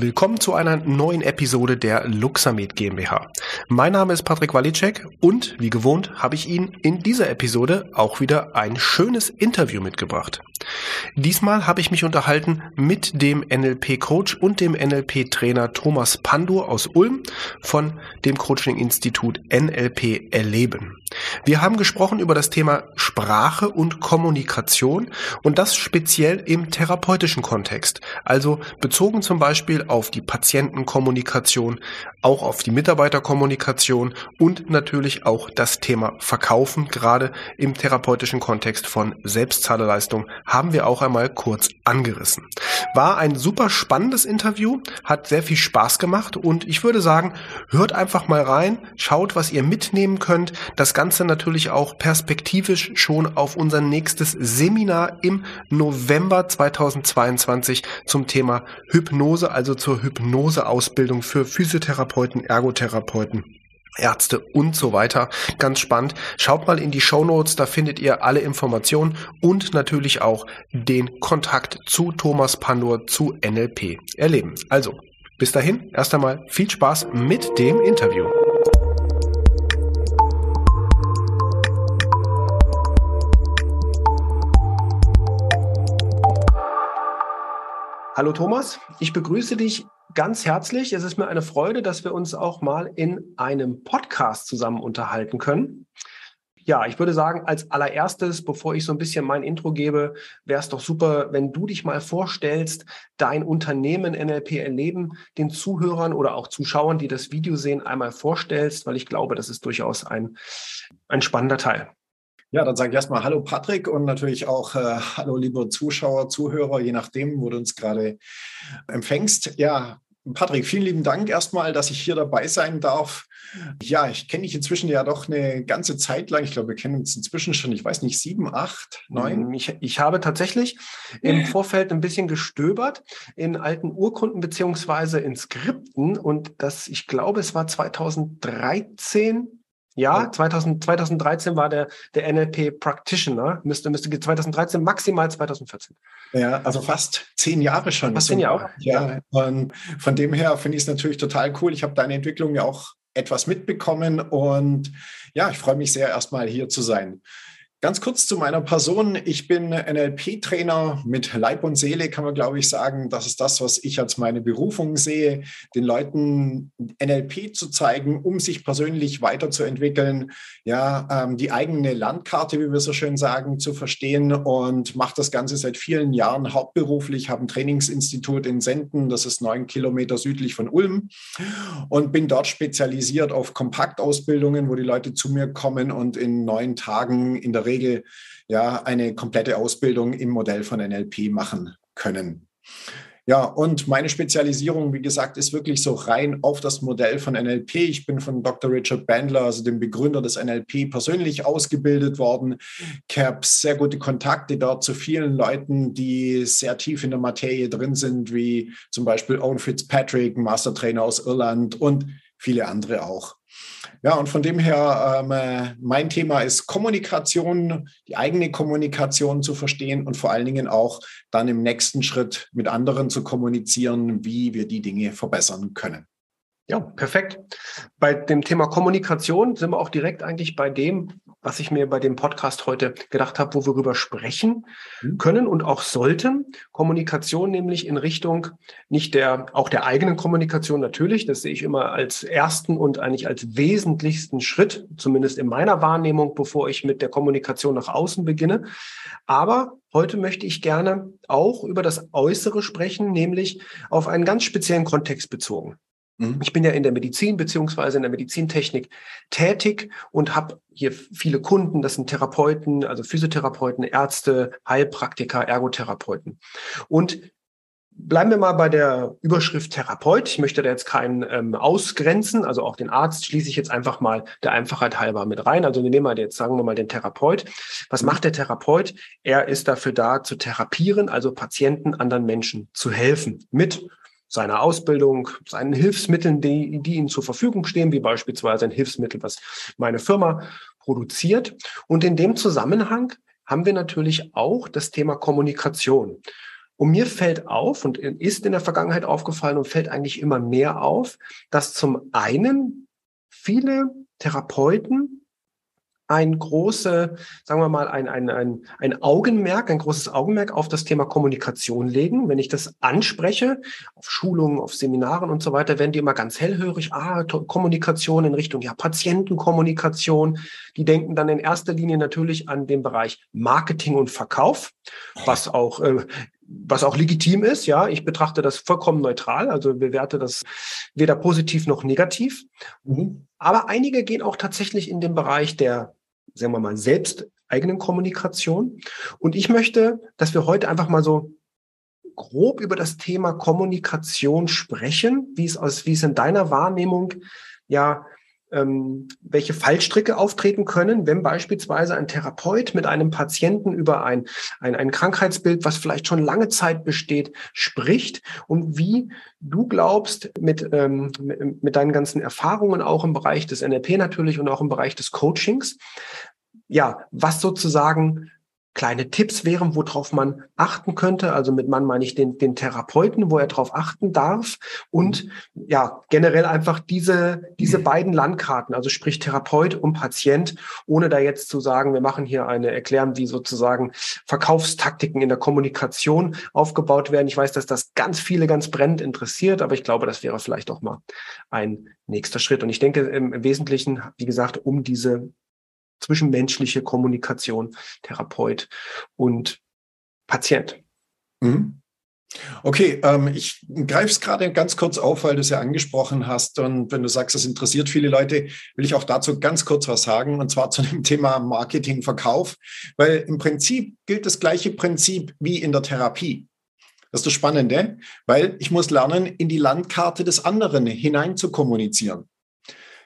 Willkommen zu einer neuen Episode der Luxamed GmbH. Mein Name ist Patrick Walicek und wie gewohnt habe ich Ihnen in dieser Episode auch wieder ein schönes Interview mitgebracht. Diesmal habe ich mich unterhalten mit dem NLP-Coach und dem NLP-Trainer Thomas Pandur aus Ulm von dem Coaching-Institut NLP Erleben. Wir haben gesprochen über das Thema Sprache und Kommunikation und das speziell im therapeutischen Kontext, also bezogen zum Beispiel auf die Patientenkommunikation, auch auf die Mitarbeiterkommunikation und natürlich auch das Thema Verkaufen, gerade im therapeutischen Kontext von Selbstzahlerleistung, haben wir auch einmal kurz angerissen. War ein super spannendes Interview, hat sehr viel Spaß gemacht und ich würde sagen, hört einfach mal rein, schaut, was ihr mitnehmen könnt. Das Ganze natürlich auch perspektivisch schon auf unser nächstes Seminar im November 2022 zum Thema Hypnose, also zur Hypnoseausbildung für Physiotherapeuten, Ergotherapeuten Ärzte und so weiter. Ganz spannend. Schaut mal in die Show Notes, da findet ihr alle Informationen und natürlich auch den Kontakt zu Thomas Pandor zu NLP erleben. Also, bis dahin, erst einmal viel Spaß mit dem Interview. Hallo Thomas, ich begrüße dich ganz herzlich. Es ist mir eine Freude, dass wir uns auch mal in einem Podcast zusammen unterhalten können. Ja, ich würde sagen, als allererstes, bevor ich so ein bisschen mein Intro gebe, wäre es doch super, wenn du dich mal vorstellst, dein Unternehmen NLP erleben, den Zuhörern oder auch Zuschauern, die das Video sehen, einmal vorstellst, weil ich glaube, das ist durchaus ein, ein spannender Teil. Ja, dann sage ich erstmal Hallo Patrick und natürlich auch äh, Hallo liebe Zuschauer, Zuhörer, je nachdem, wo du uns gerade empfängst. Ja, Patrick, vielen lieben Dank erstmal, dass ich hier dabei sein darf. Ja, ich kenne dich inzwischen ja doch eine ganze Zeit lang. Ich glaube, wir kennen uns inzwischen schon, ich weiß nicht, sieben, acht, neun. Ich, ich habe tatsächlich im Vorfeld ein bisschen gestöbert in alten Urkunden beziehungsweise in Skripten und das, ich glaube, es war 2013 ja, 2000, 2013 war der, der NLP Practitioner, müsste, müsste 2013, maximal 2014. Ja, also fast zehn Jahre schon. Fast zehn Jahre. Ja, und von dem her finde ich es natürlich total cool. Ich habe deine Entwicklung ja auch etwas mitbekommen und ja, ich freue mich sehr, erstmal hier zu sein. Ganz kurz zu meiner Person. Ich bin NLP-Trainer mit Leib und Seele, kann man, glaube ich, sagen. Das ist das, was ich als meine Berufung sehe, den Leuten NLP zu zeigen, um sich persönlich weiterzuentwickeln, ja, ähm, die eigene Landkarte, wie wir so schön sagen, zu verstehen und mache das Ganze seit vielen Jahren hauptberuflich, habe ein Trainingsinstitut in Senden, das ist neun Kilometer südlich von Ulm und bin dort spezialisiert auf Kompaktausbildungen, wo die Leute zu mir kommen und in neun Tagen in der Regel ja eine komplette Ausbildung im Modell von NLP machen können. Ja, und meine Spezialisierung, wie gesagt, ist wirklich so rein auf das Modell von NLP. Ich bin von Dr. Richard Bandler, also dem Begründer des NLP, persönlich ausgebildet worden. Ich habe sehr gute Kontakte dort zu vielen Leuten, die sehr tief in der Materie drin sind, wie zum Beispiel Owen Fitzpatrick, Mastertrainer aus Irland und viele andere auch. Ja, und von dem her, ähm, äh, mein Thema ist Kommunikation, die eigene Kommunikation zu verstehen und vor allen Dingen auch dann im nächsten Schritt mit anderen zu kommunizieren, wie wir die Dinge verbessern können. Ja, perfekt. Bei dem Thema Kommunikation sind wir auch direkt eigentlich bei dem, was ich mir bei dem Podcast heute gedacht habe, wo wir darüber sprechen mhm. können und auch sollten. Kommunikation nämlich in Richtung nicht der, auch der eigenen Kommunikation natürlich. Das sehe ich immer als ersten und eigentlich als wesentlichsten Schritt, zumindest in meiner Wahrnehmung, bevor ich mit der Kommunikation nach außen beginne. Aber heute möchte ich gerne auch über das Äußere sprechen, nämlich auf einen ganz speziellen Kontext bezogen. Mhm. Ich bin ja in der Medizin beziehungsweise in der Medizintechnik tätig und habe hier viele Kunden. Das sind Therapeuten, also Physiotherapeuten, Ärzte, Heilpraktiker, Ergotherapeuten. Und bleiben wir mal bei der Überschrift Therapeut. Ich möchte da jetzt keinen ähm, ausgrenzen, also auch den Arzt schließe ich jetzt einfach mal der Einfachheit halber mit rein. Also wir nehmen mal jetzt, sagen wir mal, den Therapeut. Was macht der Therapeut? Er ist dafür da zu therapieren, also Patienten, anderen Menschen zu helfen mit seiner Ausbildung, seinen Hilfsmitteln, die, die ihnen zur Verfügung stehen, wie beispielsweise ein Hilfsmittel, was meine Firma produziert. Und in dem Zusammenhang haben wir natürlich auch das Thema Kommunikation. Und mir fällt auf und ist in der Vergangenheit aufgefallen und fällt eigentlich immer mehr auf, dass zum einen viele Therapeuten ein große, sagen wir mal, ein, ein, ein, ein Augenmerk, ein großes Augenmerk auf das Thema Kommunikation legen. Wenn ich das anspreche, auf Schulungen, auf Seminaren und so weiter, werden die immer ganz hellhörig, ah, Kommunikation in Richtung, ja, Patientenkommunikation. Die denken dann in erster Linie natürlich an den Bereich Marketing und Verkauf, was auch äh, was auch legitim ist, ja. Ich betrachte das vollkommen neutral, also bewerte das weder positiv noch negativ. Mhm. Aber einige gehen auch tatsächlich in den Bereich der sagen wir mal, selbst eigenen Kommunikation. Und ich möchte, dass wir heute einfach mal so grob über das Thema Kommunikation sprechen, wie es aus, wie es in deiner Wahrnehmung ja ähm, welche Fallstricke auftreten können, wenn beispielsweise ein Therapeut mit einem Patienten über ein, ein, ein Krankheitsbild, was vielleicht schon lange Zeit besteht, spricht und wie du glaubst, mit, ähm, mit deinen ganzen Erfahrungen auch im Bereich des NLP natürlich und auch im Bereich des Coachings, ja, was sozusagen kleine Tipps wären, worauf man achten könnte. Also mit Mann meine ich den, den Therapeuten, wo er darauf achten darf und ja, generell einfach diese, diese beiden Landkarten, also sprich Therapeut und Patient, ohne da jetzt zu sagen, wir machen hier eine Erklärung, wie sozusagen Verkaufstaktiken in der Kommunikation aufgebaut werden. Ich weiß, dass das ganz viele ganz brennend interessiert, aber ich glaube, das wäre vielleicht auch mal ein nächster Schritt. Und ich denke im Wesentlichen, wie gesagt, um diese zwischenmenschliche Kommunikation, Therapeut und Patient. Mhm. Okay, ähm, ich greife es gerade ganz kurz auf, weil du es ja angesprochen hast. Und wenn du sagst, es interessiert viele Leute, will ich auch dazu ganz kurz was sagen, und zwar zu dem Thema Marketing, Verkauf, weil im Prinzip gilt das gleiche Prinzip wie in der Therapie. Das ist das Spannende, weil ich muss lernen, in die Landkarte des anderen hinein zu kommunizieren.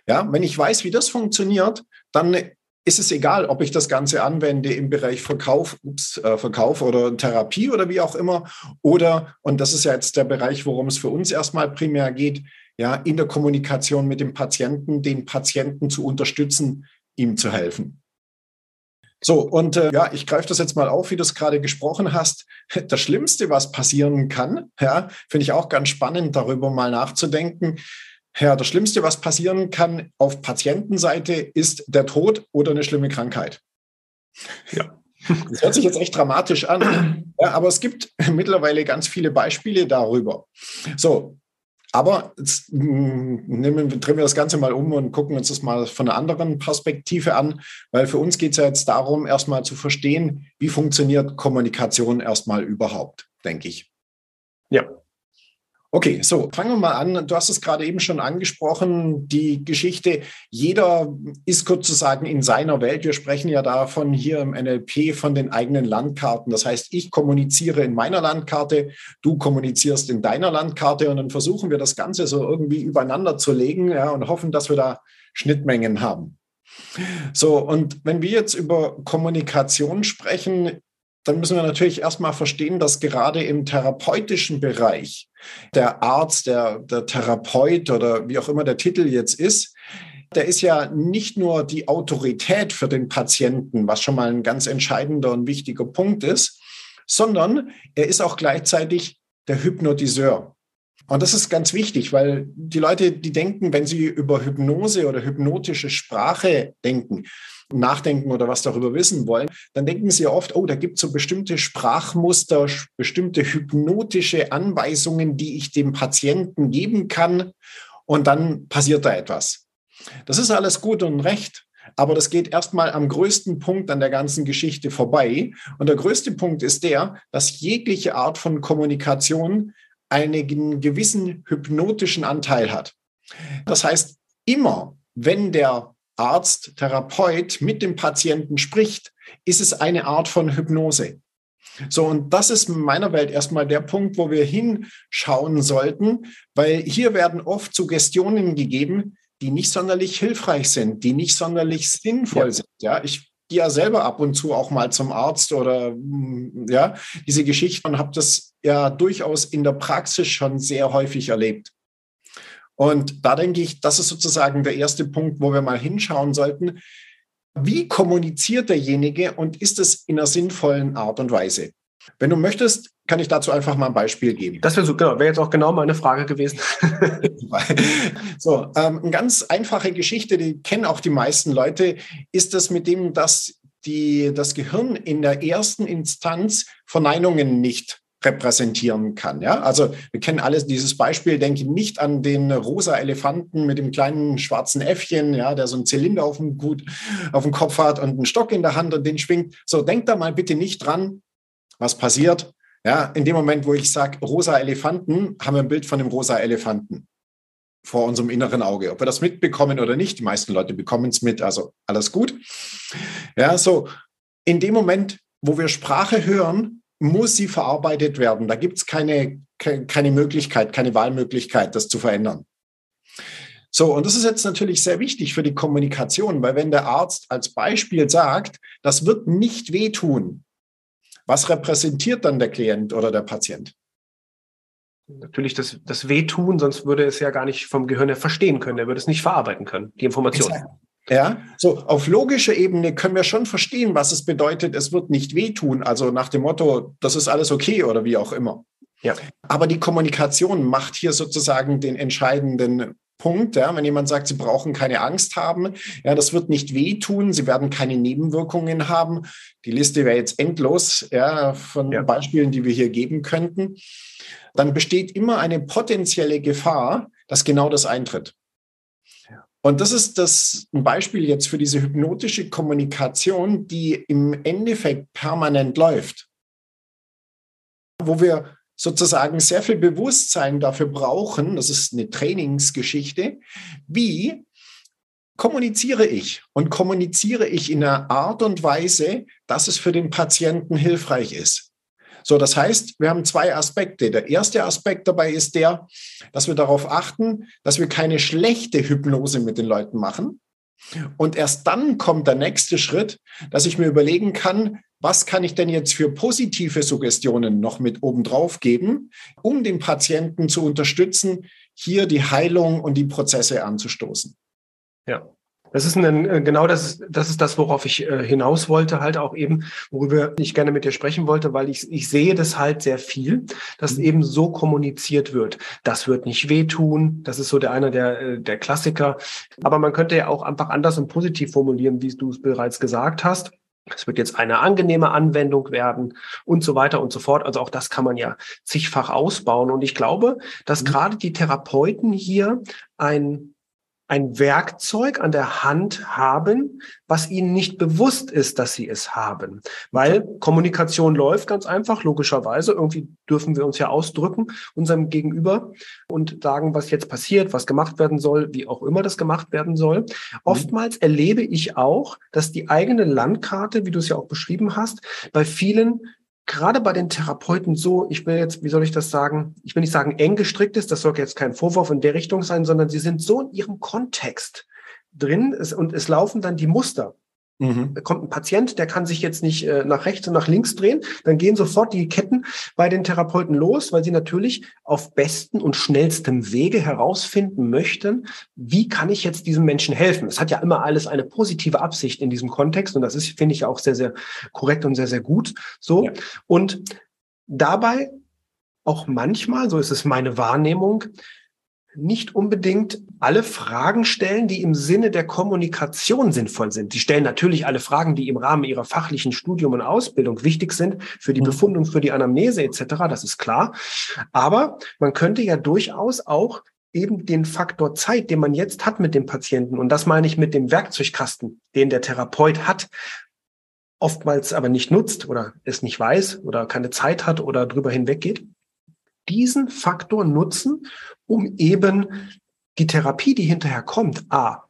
Ja, wenn ich weiß, wie das funktioniert, dann ist es egal, ob ich das Ganze anwende im Bereich Verkauf, ups, äh, Verkauf oder Therapie oder wie auch immer. Oder, und das ist ja jetzt der Bereich, worum es für uns erstmal primär geht, ja, in der Kommunikation mit dem Patienten, den Patienten zu unterstützen, ihm zu helfen. So, und äh, ja, ich greife das jetzt mal auf, wie du es gerade gesprochen hast. Das Schlimmste, was passieren kann, ja, finde ich auch ganz spannend, darüber mal nachzudenken. Ja, das Schlimmste, was passieren kann auf Patientenseite, ist der Tod oder eine schlimme Krankheit. Ja. Das hört sich jetzt echt dramatisch an, ja, aber es gibt mittlerweile ganz viele Beispiele darüber. So, aber jetzt mm, nehmen, drehen wir das Ganze mal um und gucken uns das mal von einer anderen Perspektive an, weil für uns geht es ja jetzt darum, erstmal zu verstehen, wie funktioniert Kommunikation erstmal überhaupt, denke ich. Ja, Okay, so fangen wir mal an. Du hast es gerade eben schon angesprochen, die Geschichte. Jeder ist sozusagen in seiner Welt. Wir sprechen ja davon hier im NLP von den eigenen Landkarten. Das heißt, ich kommuniziere in meiner Landkarte, du kommunizierst in deiner Landkarte und dann versuchen wir das Ganze so irgendwie übereinander zu legen ja, und hoffen, dass wir da Schnittmengen haben. So, und wenn wir jetzt über Kommunikation sprechen, dann müssen wir natürlich erstmal verstehen, dass gerade im therapeutischen Bereich der Arzt, der, der Therapeut oder wie auch immer der Titel jetzt ist, der ist ja nicht nur die Autorität für den Patienten, was schon mal ein ganz entscheidender und wichtiger Punkt ist, sondern er ist auch gleichzeitig der Hypnotiseur. Und das ist ganz wichtig, weil die Leute, die denken, wenn sie über Hypnose oder hypnotische Sprache denken, nachdenken oder was darüber wissen wollen, dann denken sie oft, oh, da gibt es so bestimmte Sprachmuster, bestimmte hypnotische Anweisungen, die ich dem Patienten geben kann und dann passiert da etwas. Das ist alles gut und recht. Aber das geht erstmal am größten Punkt an der ganzen Geschichte vorbei. Und der größte Punkt ist der, dass jegliche Art von Kommunikation einen gewissen hypnotischen Anteil hat. Das heißt, immer wenn der Arzt, Therapeut mit dem Patienten spricht, ist es eine Art von Hypnose. So, und das ist in meiner Welt erstmal der Punkt, wo wir hinschauen sollten, weil hier werden oft Suggestionen gegeben, die nicht sonderlich hilfreich sind, die nicht sonderlich sinnvoll ja. sind. Ja, ich gehe ja selber ab und zu auch mal zum Arzt oder ja, diese Geschichte und habe das ja durchaus in der Praxis schon sehr häufig erlebt. Und da denke ich, das ist sozusagen der erste Punkt, wo wir mal hinschauen sollten. Wie kommuniziert derjenige und ist es in einer sinnvollen Art und Weise? Wenn du möchtest, kann ich dazu einfach mal ein Beispiel geben. Das wäre so, genau, wäre jetzt auch genau meine Frage gewesen. so, ähm, eine ganz einfache Geschichte, die kennen auch die meisten Leute, ist das mit dem, dass die, das Gehirn in der ersten Instanz Verneinungen nicht repräsentieren kann. Ja? Also wir kennen alles dieses Beispiel, denke nicht an den rosa Elefanten mit dem kleinen schwarzen Äffchen, ja, der so einen Zylinder auf dem, Gut, auf dem Kopf hat und einen Stock in der Hand und den schwingt. So, denkt da mal bitte nicht dran, was passiert. Ja, in dem Moment, wo ich sage, rosa Elefanten, haben wir ein Bild von dem rosa Elefanten vor unserem inneren Auge. Ob wir das mitbekommen oder nicht, die meisten Leute bekommen es mit, also alles gut. Ja, so in dem Moment, wo wir Sprache hören, muss sie verarbeitet werden. Da gibt es keine, keine Möglichkeit, keine Wahlmöglichkeit, das zu verändern. So, und das ist jetzt natürlich sehr wichtig für die Kommunikation, weil wenn der Arzt als Beispiel sagt, das wird nicht wehtun, was repräsentiert dann der Klient oder der Patient? Natürlich das, das Wehtun, sonst würde es ja gar nicht vom Gehirn her verstehen können. Er würde es nicht verarbeiten können, die Information. Ja, so auf logischer Ebene können wir schon verstehen, was es bedeutet, es wird nicht wehtun. Also nach dem Motto, das ist alles okay oder wie auch immer. Ja. Aber die Kommunikation macht hier sozusagen den entscheidenden Punkt. Ja, wenn jemand sagt, sie brauchen keine Angst haben, ja, das wird nicht wehtun, sie werden keine Nebenwirkungen haben. Die Liste wäre jetzt endlos ja, von ja. Beispielen, die wir hier geben könnten. Dann besteht immer eine potenzielle Gefahr, dass genau das eintritt. Und das ist das ein Beispiel jetzt für diese hypnotische Kommunikation, die im Endeffekt permanent läuft. Wo wir sozusagen sehr viel Bewusstsein dafür brauchen, das ist eine Trainingsgeschichte, wie kommuniziere ich und kommuniziere ich in einer Art und Weise, dass es für den Patienten hilfreich ist. So, das heißt, wir haben zwei Aspekte. Der erste Aspekt dabei ist der, dass wir darauf achten, dass wir keine schlechte Hypnose mit den Leuten machen. Und erst dann kommt der nächste Schritt, dass ich mir überlegen kann, was kann ich denn jetzt für positive Suggestionen noch mit obendrauf geben, um den Patienten zu unterstützen, hier die Heilung und die Prozesse anzustoßen. Ja. Das ist ein, äh, genau das, das ist das, worauf ich äh, hinaus wollte, halt auch eben, worüber ich gerne mit dir sprechen wollte, weil ich, ich sehe das halt sehr viel, dass mhm. eben so kommuniziert wird. Das wird nicht wehtun. Das ist so der einer der, äh, der Klassiker. Aber man könnte ja auch einfach anders und positiv formulieren, wie du es bereits gesagt hast. Es wird jetzt eine angenehme Anwendung werden und so weiter und so fort. Also auch das kann man ja zigfach ausbauen. Und ich glaube, dass mhm. gerade die Therapeuten hier ein ein Werkzeug an der Hand haben, was ihnen nicht bewusst ist, dass sie es haben. Weil Kommunikation läuft ganz einfach, logischerweise. Irgendwie dürfen wir uns ja ausdrücken, unserem Gegenüber und sagen, was jetzt passiert, was gemacht werden soll, wie auch immer das gemacht werden soll. Mhm. Oftmals erlebe ich auch, dass die eigene Landkarte, wie du es ja auch beschrieben hast, bei vielen gerade bei den Therapeuten so, ich will jetzt, wie soll ich das sagen, ich will nicht sagen eng gestrickt ist, das soll jetzt kein Vorwurf in der Richtung sein, sondern sie sind so in ihrem Kontext drin und es laufen dann die Muster. Mhm. Kommt ein Patient, der kann sich jetzt nicht äh, nach rechts und nach links drehen, dann gehen sofort die Ketten bei den Therapeuten los, weil sie natürlich auf besten und schnellstem Wege herausfinden möchten, wie kann ich jetzt diesem Menschen helfen. Es hat ja immer alles eine positive Absicht in diesem Kontext und das ist, finde ich, auch sehr, sehr korrekt und sehr, sehr gut so. Ja. Und dabei auch manchmal, so ist es meine Wahrnehmung, nicht unbedingt alle Fragen stellen, die im Sinne der Kommunikation sinnvoll sind. Sie stellen natürlich alle Fragen, die im Rahmen ihrer fachlichen Studium und Ausbildung wichtig sind, für die mhm. Befundung, für die Anamnese etc., das ist klar. Aber man könnte ja durchaus auch eben den Faktor Zeit, den man jetzt hat mit dem Patienten, und das meine ich mit dem Werkzeugkasten, den der Therapeut hat, oftmals aber nicht nutzt oder es nicht weiß oder keine Zeit hat oder drüber hinweggeht, diesen Faktor nutzen, um eben die Therapie, die hinterher kommt, a,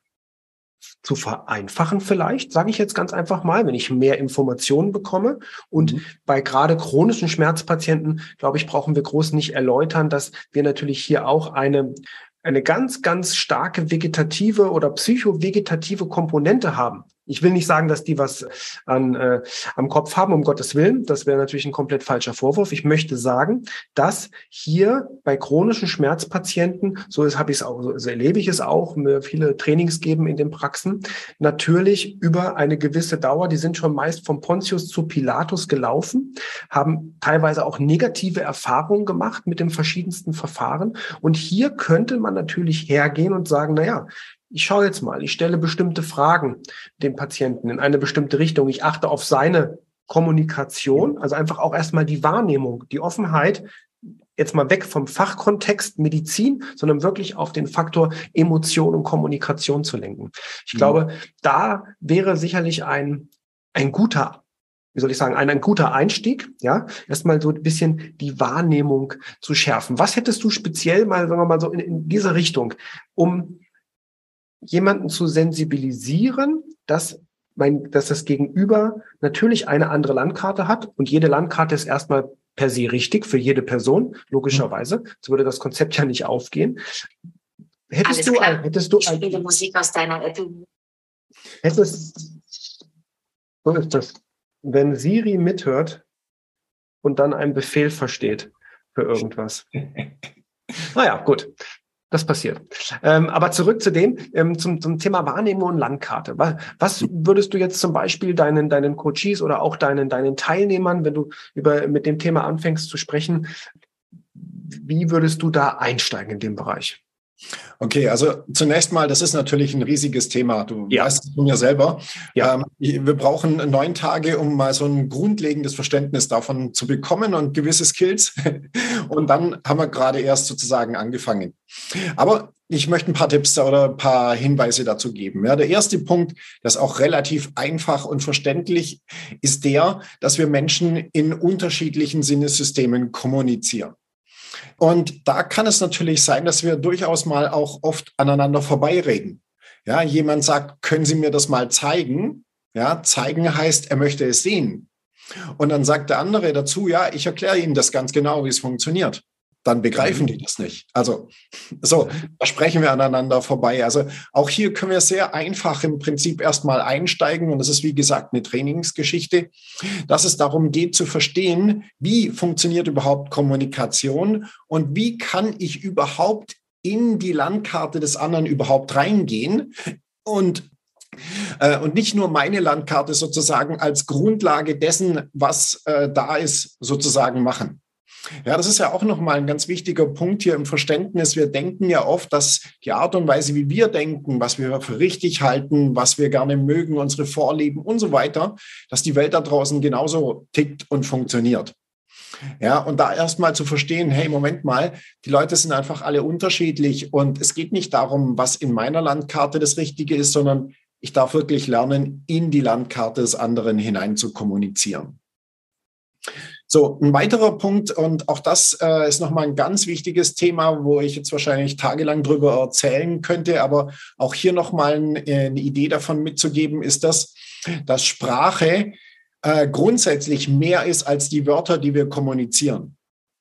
zu vereinfachen vielleicht, sage ich jetzt ganz einfach mal, wenn ich mehr Informationen bekomme. Und mhm. bei gerade chronischen Schmerzpatienten, glaube ich, brauchen wir groß nicht erläutern, dass wir natürlich hier auch eine, eine ganz, ganz starke vegetative oder psychovegetative Komponente haben. Ich will nicht sagen, dass die was an, äh, am Kopf haben, um Gottes Willen. Das wäre natürlich ein komplett falscher Vorwurf. Ich möchte sagen, dass hier bei chronischen Schmerzpatienten, so habe ich es auch, so erlebe ich es auch, mir viele Trainings geben in den Praxen, natürlich über eine gewisse Dauer, die sind schon meist vom Pontius zu Pilatus gelaufen, haben teilweise auch negative Erfahrungen gemacht mit den verschiedensten Verfahren. Und hier könnte man natürlich hergehen und sagen, na ja, ich schaue jetzt mal, ich stelle bestimmte Fragen dem Patienten in eine bestimmte Richtung. Ich achte auf seine Kommunikation, also einfach auch erstmal die Wahrnehmung, die Offenheit, jetzt mal weg vom Fachkontext Medizin, sondern wirklich auf den Faktor Emotion und Kommunikation zu lenken. Ich mhm. glaube, da wäre sicherlich ein, ein guter wie soll ich sagen, ein, ein guter Einstieg, ja, erstmal so ein bisschen die Wahrnehmung zu schärfen. Was hättest du speziell mal, sagen wir mal so in, in dieser Richtung, um jemanden zu sensibilisieren, dass mein, dass das Gegenüber natürlich eine andere Landkarte hat und jede Landkarte ist erstmal per se richtig für jede Person, logischerweise. So würde das Konzept ja nicht aufgehen. Hättest Alles du, klar. hättest du ich spiele Musik aus deiner App. Hättest, so ist das. Wenn Siri mithört und dann einen Befehl versteht für irgendwas. naja, gut. Das passiert. Ähm, aber zurück zu dem, ähm, zum, zum Thema Wahrnehmung und Landkarte. Was, was würdest du jetzt zum Beispiel deinen, deinen Coaches oder auch deinen, deinen Teilnehmern, wenn du über, mit dem Thema anfängst zu sprechen, wie würdest du da einsteigen in dem Bereich? Okay, also zunächst mal, das ist natürlich ein riesiges Thema. Du ja. weißt es von mir selber. Ja. Ähm, wir brauchen neun Tage, um mal so ein grundlegendes Verständnis davon zu bekommen und gewisse Skills. Und dann haben wir gerade erst sozusagen angefangen. Aber ich möchte ein paar Tipps oder ein paar Hinweise dazu geben. Ja, der erste Punkt, das ist auch relativ einfach und verständlich, ist der, dass wir Menschen in unterschiedlichen Sinnesystemen kommunizieren. Und da kann es natürlich sein, dass wir durchaus mal auch oft aneinander vorbeireden. Ja, jemand sagt, können Sie mir das mal zeigen? Ja, zeigen heißt, er möchte es sehen. Und dann sagt der andere dazu, ja, ich erkläre Ihnen das ganz genau, wie es funktioniert dann begreifen die mhm. das nicht. Also so, da sprechen wir aneinander vorbei. Also auch hier können wir sehr einfach im Prinzip erstmal einsteigen und das ist wie gesagt eine Trainingsgeschichte, dass es darum geht zu verstehen, wie funktioniert überhaupt Kommunikation und wie kann ich überhaupt in die Landkarte des anderen überhaupt reingehen und äh, und nicht nur meine Landkarte sozusagen als Grundlage dessen, was äh, da ist, sozusagen machen. Ja, das ist ja auch nochmal ein ganz wichtiger Punkt hier im Verständnis. Wir denken ja oft, dass die Art und Weise, wie wir denken, was wir für richtig halten, was wir gerne mögen, unsere Vorlieben und so weiter, dass die Welt da draußen genauso tickt und funktioniert. Ja, und da erstmal zu verstehen, hey, Moment mal, die Leute sind einfach alle unterschiedlich und es geht nicht darum, was in meiner Landkarte das Richtige ist, sondern ich darf wirklich lernen, in die Landkarte des anderen hinein zu kommunizieren. So, ein weiterer Punkt, und auch das äh, ist nochmal ein ganz wichtiges Thema, wo ich jetzt wahrscheinlich tagelang drüber erzählen könnte, aber auch hier nochmal ein, äh, eine Idee davon mitzugeben, ist das, dass Sprache äh, grundsätzlich mehr ist als die Wörter, die wir kommunizieren.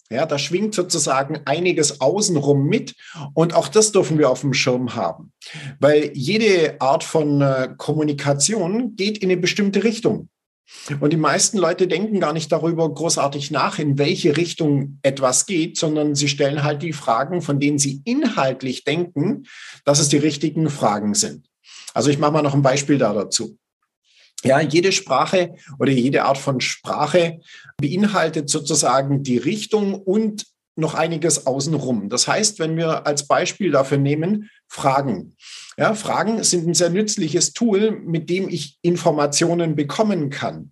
Ja, da schwingt sozusagen einiges außenrum mit und auch das dürfen wir auf dem Schirm haben, weil jede Art von äh, Kommunikation geht in eine bestimmte Richtung. Und die meisten Leute denken gar nicht darüber großartig nach, in welche Richtung etwas geht, sondern sie stellen halt die Fragen, von denen sie inhaltlich denken, dass es die richtigen Fragen sind. Also ich mache mal noch ein Beispiel da dazu. Ja, jede Sprache oder jede Art von Sprache beinhaltet sozusagen die Richtung und noch einiges außenrum. Das heißt, wenn wir als Beispiel dafür nehmen, Fragen. Ja, Fragen sind ein sehr nützliches Tool, mit dem ich Informationen bekommen kann.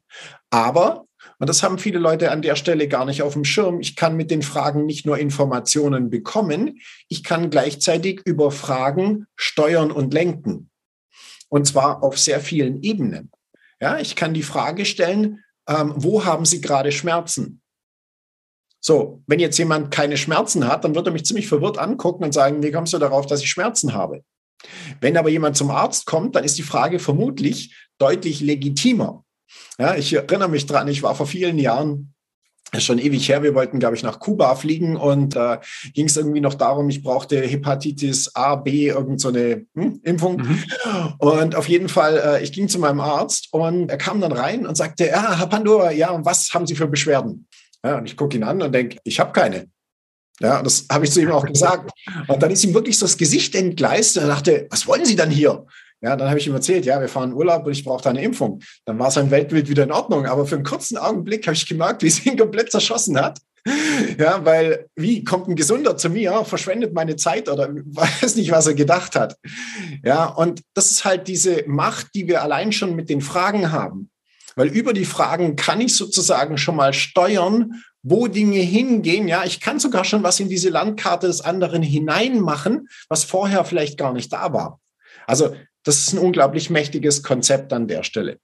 Aber, und das haben viele Leute an der Stelle gar nicht auf dem Schirm, ich kann mit den Fragen nicht nur Informationen bekommen, ich kann gleichzeitig über Fragen steuern und lenken. Und zwar auf sehr vielen Ebenen. Ja, ich kann die Frage stellen, ähm, wo haben Sie gerade Schmerzen? So, wenn jetzt jemand keine Schmerzen hat, dann wird er mich ziemlich verwirrt angucken und sagen, wie kommst du darauf, dass ich Schmerzen habe? Wenn aber jemand zum Arzt kommt, dann ist die Frage vermutlich deutlich legitimer. Ja, ich erinnere mich dran, ich war vor vielen Jahren ist schon ewig her. Wir wollten, glaube ich, nach Kuba fliegen und äh, ging es irgendwie noch darum, ich brauchte Hepatitis A, B, irgend so eine hm, Impfung. Mhm. Und auf jeden Fall, äh, ich ging zu meinem Arzt und er kam dann rein und sagte, ja, Herr Pandora, ja, was haben Sie für Beschwerden? Ja, und ich gucke ihn an und denke, ich habe keine. Ja, das habe ich zu ihm auch gesagt. Und dann ist ihm wirklich so das Gesicht entgleist und er dachte, was wollen Sie dann hier? Ja, dann habe ich ihm erzählt, ja, wir fahren Urlaub und ich brauche da eine Impfung. Dann war sein Weltbild wieder in Ordnung. Aber für einen kurzen Augenblick habe ich gemerkt, wie es ihn komplett zerschossen hat. Ja, weil wie kommt ein Gesunder zu mir, verschwendet meine Zeit oder weiß nicht, was er gedacht hat. Ja, und das ist halt diese Macht, die wir allein schon mit den Fragen haben. Weil über die Fragen kann ich sozusagen schon mal steuern, wo Dinge hingehen. Ja, ich kann sogar schon was in diese Landkarte des anderen hineinmachen, was vorher vielleicht gar nicht da war. Also das ist ein unglaublich mächtiges Konzept an der Stelle.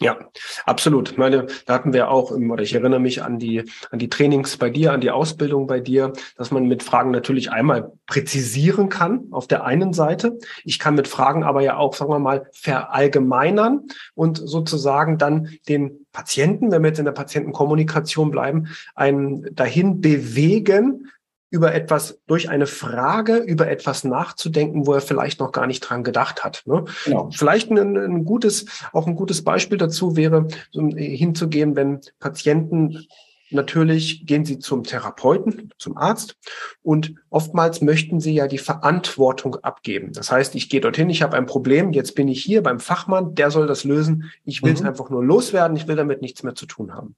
Ja, absolut. Meine, da hatten wir auch, oder ich erinnere mich an die, an die Trainings bei dir, an die Ausbildung bei dir, dass man mit Fragen natürlich einmal präzisieren kann auf der einen Seite. Ich kann mit Fragen aber ja auch, sagen wir mal, verallgemeinern und sozusagen dann den Patienten, wenn wir jetzt in der Patientenkommunikation bleiben, einen dahin bewegen, über etwas, durch eine Frage über etwas nachzudenken, wo er vielleicht noch gar nicht dran gedacht hat. Ne? Genau. Vielleicht ein, ein, gutes, auch ein gutes Beispiel dazu wäre, so hinzugehen, wenn Patienten Natürlich gehen sie zum Therapeuten, zum Arzt und oftmals möchten sie ja die Verantwortung abgeben. Das heißt, ich gehe dorthin, ich habe ein Problem, jetzt bin ich hier beim Fachmann, der soll das lösen. Ich will mhm. es einfach nur loswerden, ich will damit nichts mehr zu tun haben.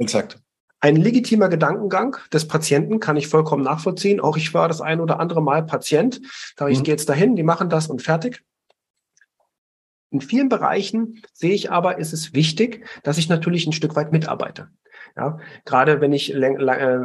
Exakt. Ein legitimer Gedankengang des Patienten kann ich vollkommen nachvollziehen. Auch ich war das ein oder andere Mal Patient. Da ich mhm. gehe jetzt dahin, die machen das und fertig. In vielen Bereichen sehe ich aber, ist es wichtig, dass ich natürlich ein Stück weit mitarbeite. Ja, gerade wenn ich läng äh,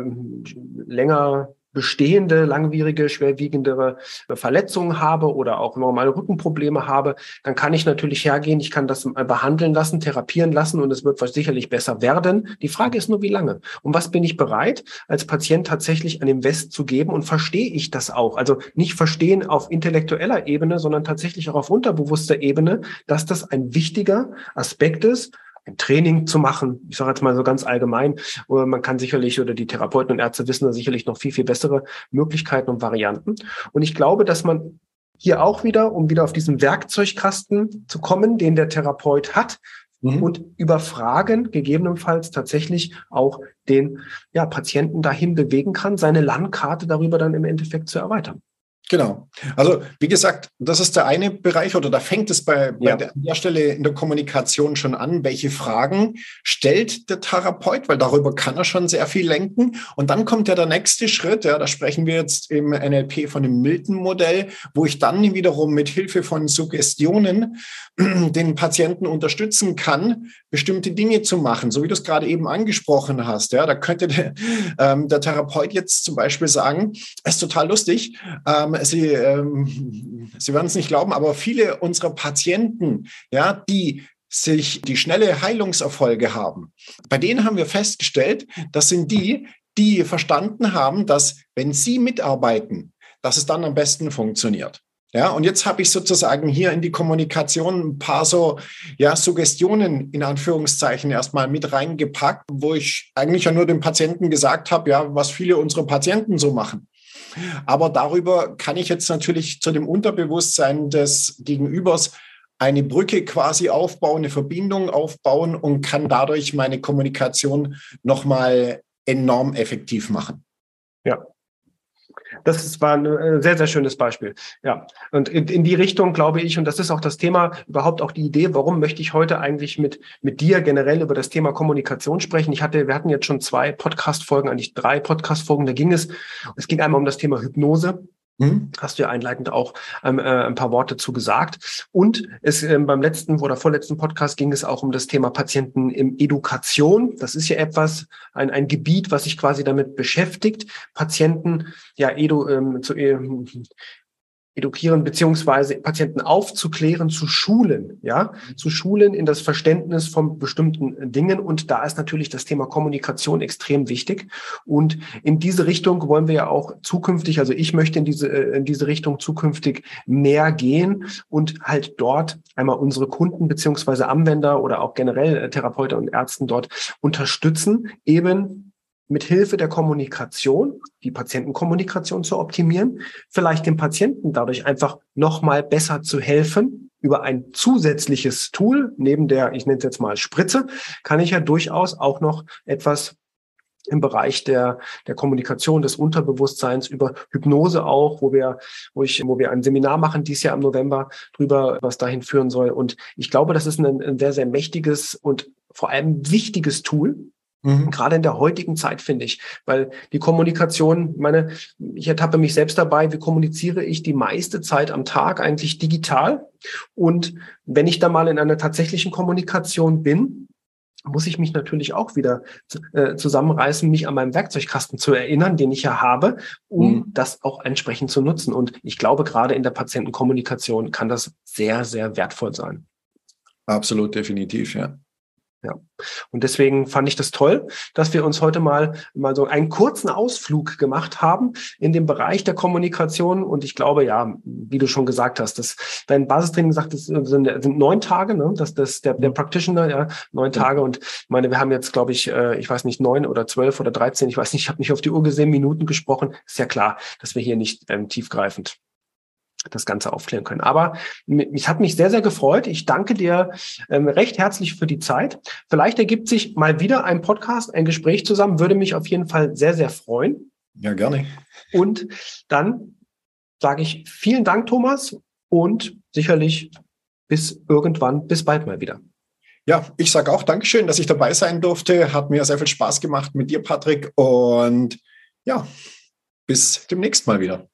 länger bestehende, langwierige, schwerwiegendere Verletzungen habe oder auch normale Rückenprobleme habe, dann kann ich natürlich hergehen, ich kann das behandeln lassen, therapieren lassen und es wird sicherlich besser werden. Die Frage ist nur, wie lange? Und was bin ich bereit, als Patient tatsächlich an dem West zu geben und verstehe ich das auch? Also nicht verstehen auf intellektueller Ebene, sondern tatsächlich auch auf unterbewusster Ebene, dass das ein wichtiger Aspekt ist, ein Training zu machen. Ich sage jetzt mal so ganz allgemein. Oder man kann sicherlich, oder die Therapeuten und Ärzte wissen da sicherlich noch viel, viel bessere Möglichkeiten und Varianten. Und ich glaube, dass man hier auch wieder, um wieder auf diesen Werkzeugkasten zu kommen, den der Therapeut hat, mhm. und über Fragen gegebenenfalls tatsächlich auch den ja, Patienten dahin bewegen kann, seine Landkarte darüber dann im Endeffekt zu erweitern. Genau. Also wie gesagt, das ist der eine Bereich oder da fängt es bei, ja. bei der, an der Stelle in der Kommunikation schon an, welche Fragen stellt der Therapeut, weil darüber kann er schon sehr viel lenken. Und dann kommt ja der nächste Schritt, ja, da sprechen wir jetzt im NLP von dem Milton-Modell, wo ich dann wiederum mit Hilfe von Suggestionen den Patienten unterstützen kann, bestimmte Dinge zu machen, so wie du es gerade eben angesprochen hast. Ja, da könnte der, ähm, der Therapeut jetzt zum Beispiel sagen, es ist total lustig, ähm, Sie, ähm, Sie werden es nicht glauben, aber viele unserer Patienten, ja, die sich die schnelle Heilungserfolge haben, bei denen haben wir festgestellt, das sind die, die verstanden haben, dass wenn sie mitarbeiten, dass es dann am besten funktioniert. Ja, und jetzt habe ich sozusagen hier in die Kommunikation ein paar so ja, Suggestionen in Anführungszeichen erstmal mit reingepackt, wo ich eigentlich ja nur dem Patienten gesagt habe, ja, was viele unserer Patienten so machen. Aber darüber kann ich jetzt natürlich zu dem Unterbewusstsein des Gegenübers eine Brücke quasi aufbauen, eine Verbindung aufbauen und kann dadurch meine Kommunikation nochmal enorm effektiv machen. Ja, das war ein äh, sehr, sehr schönes Beispiel. Ja. Und in, in, die Richtung glaube ich, und das ist auch das Thema, überhaupt auch die Idee, warum möchte ich heute eigentlich mit, mit dir generell über das Thema Kommunikation sprechen? Ich hatte, wir hatten jetzt schon zwei Podcast-Folgen, eigentlich drei Podcast-Folgen, da ging es, es ging einmal um das Thema Hypnose. Mhm. Hast du ja einleitend auch ähm, äh, ein paar Worte zu gesagt. Und es ähm, beim letzten oder vorletzten Podcast ging es auch um das Thema Patienten im Education. Das ist ja etwas, ein, ein Gebiet, was sich quasi damit beschäftigt, Patienten ja edu, ähm, zu, ähm, edukieren beziehungsweise Patienten aufzuklären, zu schulen, ja, zu schulen in das Verständnis von bestimmten Dingen. Und da ist natürlich das Thema Kommunikation extrem wichtig. Und in diese Richtung wollen wir ja auch zukünftig, also ich möchte in diese, äh, in diese Richtung zukünftig mehr gehen und halt dort einmal unsere Kunden beziehungsweise Anwender oder auch generell äh, Therapeuten und Ärzten dort unterstützen, eben mit Hilfe der Kommunikation, die Patientenkommunikation zu optimieren, vielleicht dem Patienten dadurch einfach nochmal besser zu helfen. Über ein zusätzliches Tool, neben der, ich nenne es jetzt mal Spritze, kann ich ja durchaus auch noch etwas im Bereich der, der Kommunikation, des Unterbewusstseins, über Hypnose auch, wo wir, wo ich, wo wir ein Seminar machen, dies Jahr im November drüber, was dahin führen soll. Und ich glaube, das ist ein, ein sehr, sehr mächtiges und vor allem wichtiges Tool, Mhm. Gerade in der heutigen Zeit finde ich, weil die Kommunikation, meine, ich ertappe mich selbst dabei, wie kommuniziere ich die meiste Zeit am Tag eigentlich digital. Und wenn ich da mal in einer tatsächlichen Kommunikation bin, muss ich mich natürlich auch wieder äh, zusammenreißen, mich an meinem Werkzeugkasten zu erinnern, den ich ja habe, um mhm. das auch entsprechend zu nutzen. Und ich glaube, gerade in der Patientenkommunikation kann das sehr, sehr wertvoll sein. Absolut, definitiv, ja. Ja. Und deswegen fand ich das toll, dass wir uns heute mal, mal so einen kurzen Ausflug gemacht haben in dem Bereich der Kommunikation. Und ich glaube, ja, wie du schon gesagt hast, dass dein Basistraining sagt, das sind, sind neun Tage, ne? Das, das, der, der mhm. Practitioner, ja, neun Tage. Und ich meine, wir haben jetzt, glaube ich, äh, ich weiß nicht, neun oder zwölf oder dreizehn, ich weiß nicht, ich habe nicht auf die Uhr gesehen, Minuten gesprochen. Ist ja klar, dass wir hier nicht ähm, tiefgreifend das Ganze aufklären können. Aber mich hat mich sehr, sehr gefreut. Ich danke dir ähm, recht herzlich für die Zeit. Vielleicht ergibt sich mal wieder ein Podcast, ein Gespräch zusammen. Würde mich auf jeden Fall sehr, sehr freuen. Ja, gerne. Und dann sage ich vielen Dank, Thomas, und sicherlich bis irgendwann, bis bald mal wieder. Ja, ich sage auch Dankeschön, dass ich dabei sein durfte. Hat mir sehr viel Spaß gemacht mit dir, Patrick. Und ja, bis demnächst mal wieder.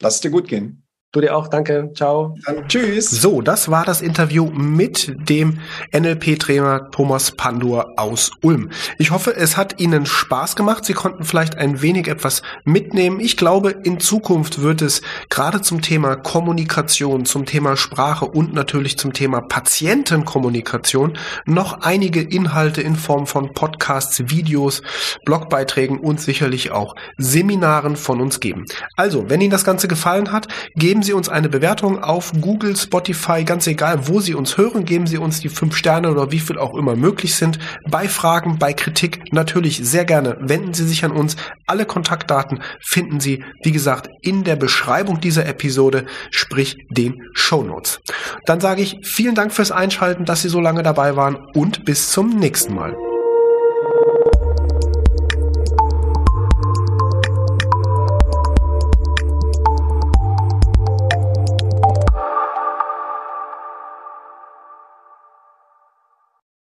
Lass es dir gut gehen. Du dir auch, danke. Ciao. Dann tschüss. So, das war das Interview mit dem NLP-Trainer Thomas Pandur aus Ulm. Ich hoffe, es hat Ihnen Spaß gemacht. Sie konnten vielleicht ein wenig etwas mitnehmen. Ich glaube, in Zukunft wird es gerade zum Thema Kommunikation, zum Thema Sprache und natürlich zum Thema Patientenkommunikation noch einige Inhalte in Form von Podcasts, Videos, Blogbeiträgen und sicherlich auch Seminaren von uns geben. Also, wenn Ihnen das Ganze gefallen hat, geben Geben Sie uns eine Bewertung auf Google, Spotify, ganz egal, wo Sie uns hören. Geben Sie uns die fünf Sterne oder wie viel auch immer möglich sind. Bei Fragen, bei Kritik natürlich sehr gerne wenden Sie sich an uns. Alle Kontaktdaten finden Sie, wie gesagt, in der Beschreibung dieser Episode, sprich den Show Notes. Dann sage ich vielen Dank fürs Einschalten, dass Sie so lange dabei waren und bis zum nächsten Mal.